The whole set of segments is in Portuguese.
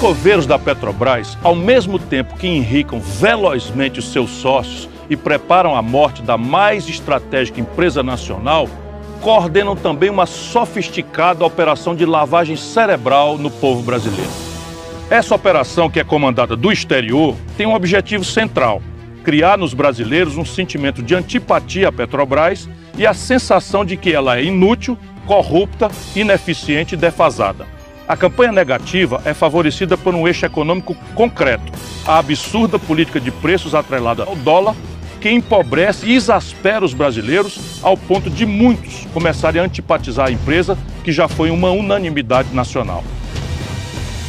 coveiros da Petrobras, ao mesmo tempo que enricam velozmente os seus sócios e preparam a morte da mais estratégica empresa nacional, coordenam também uma sofisticada operação de lavagem cerebral no povo brasileiro. Essa operação, que é comandada do exterior, tem um objetivo central: criar nos brasileiros um sentimento de antipatia à Petrobras e a sensação de que ela é inútil, corrupta, ineficiente e defasada. A campanha negativa é favorecida por um eixo econômico concreto, a absurda política de preços atrelada ao dólar, que empobrece e exaspera os brasileiros ao ponto de muitos começarem a antipatizar a empresa, que já foi uma unanimidade nacional.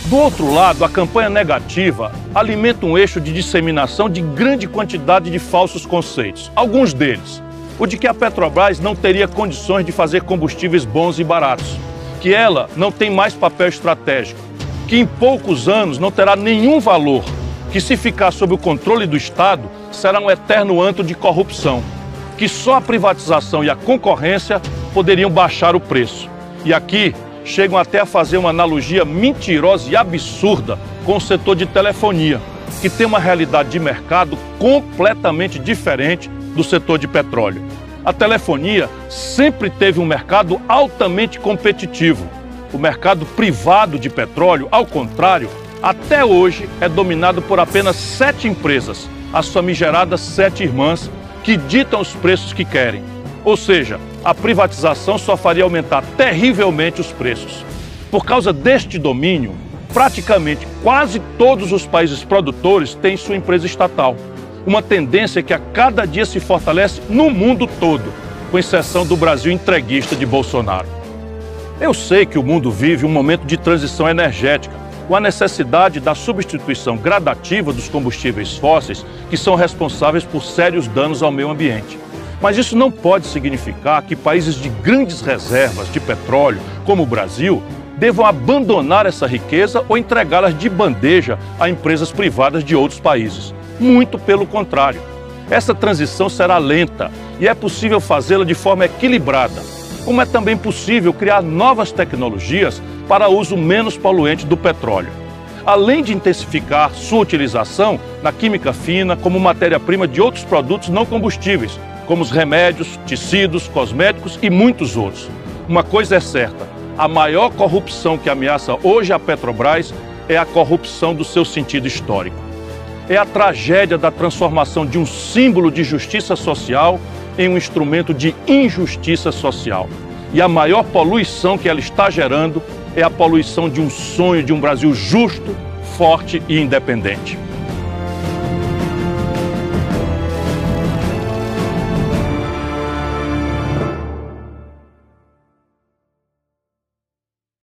Do outro lado, a campanha negativa alimenta um eixo de disseminação de grande quantidade de falsos conceitos. Alguns deles, o de que a Petrobras não teria condições de fazer combustíveis bons e baratos que ela não tem mais papel estratégico, que em poucos anos não terá nenhum valor, que se ficar sob o controle do Estado será um eterno antro de corrupção, que só a privatização e a concorrência poderiam baixar o preço. E aqui chegam até a fazer uma analogia mentirosa e absurda com o setor de telefonia, que tem uma realidade de mercado completamente diferente do setor de petróleo a telefonia sempre teve um mercado altamente competitivo. O mercado privado de petróleo, ao contrário, até hoje é dominado por apenas sete empresas, as famigeradas sete irmãs, que ditam os preços que querem. Ou seja, a privatização só faria aumentar terrivelmente os preços. Por causa deste domínio, praticamente quase todos os países produtores têm sua empresa estatal uma tendência que a cada dia se fortalece no mundo todo, com exceção do Brasil entreguista de Bolsonaro. Eu sei que o mundo vive um momento de transição energética, com a necessidade da substituição gradativa dos combustíveis fósseis que são responsáveis por sérios danos ao meio ambiente. Mas isso não pode significar que países de grandes reservas de petróleo, como o Brasil, devam abandonar essa riqueza ou entregá-las de bandeja a empresas privadas de outros países. Muito pelo contrário. Essa transição será lenta e é possível fazê-la de forma equilibrada, como é também possível criar novas tecnologias para uso menos poluente do petróleo. Além de intensificar sua utilização na química fina como matéria-prima de outros produtos não combustíveis, como os remédios, tecidos, cosméticos e muitos outros. Uma coisa é certa: a maior corrupção que ameaça hoje a Petrobras é a corrupção do seu sentido histórico é a tragédia da transformação de um símbolo de justiça social em um instrumento de injustiça social. E a maior poluição que ela está gerando é a poluição de um sonho de um Brasil justo, forte e independente.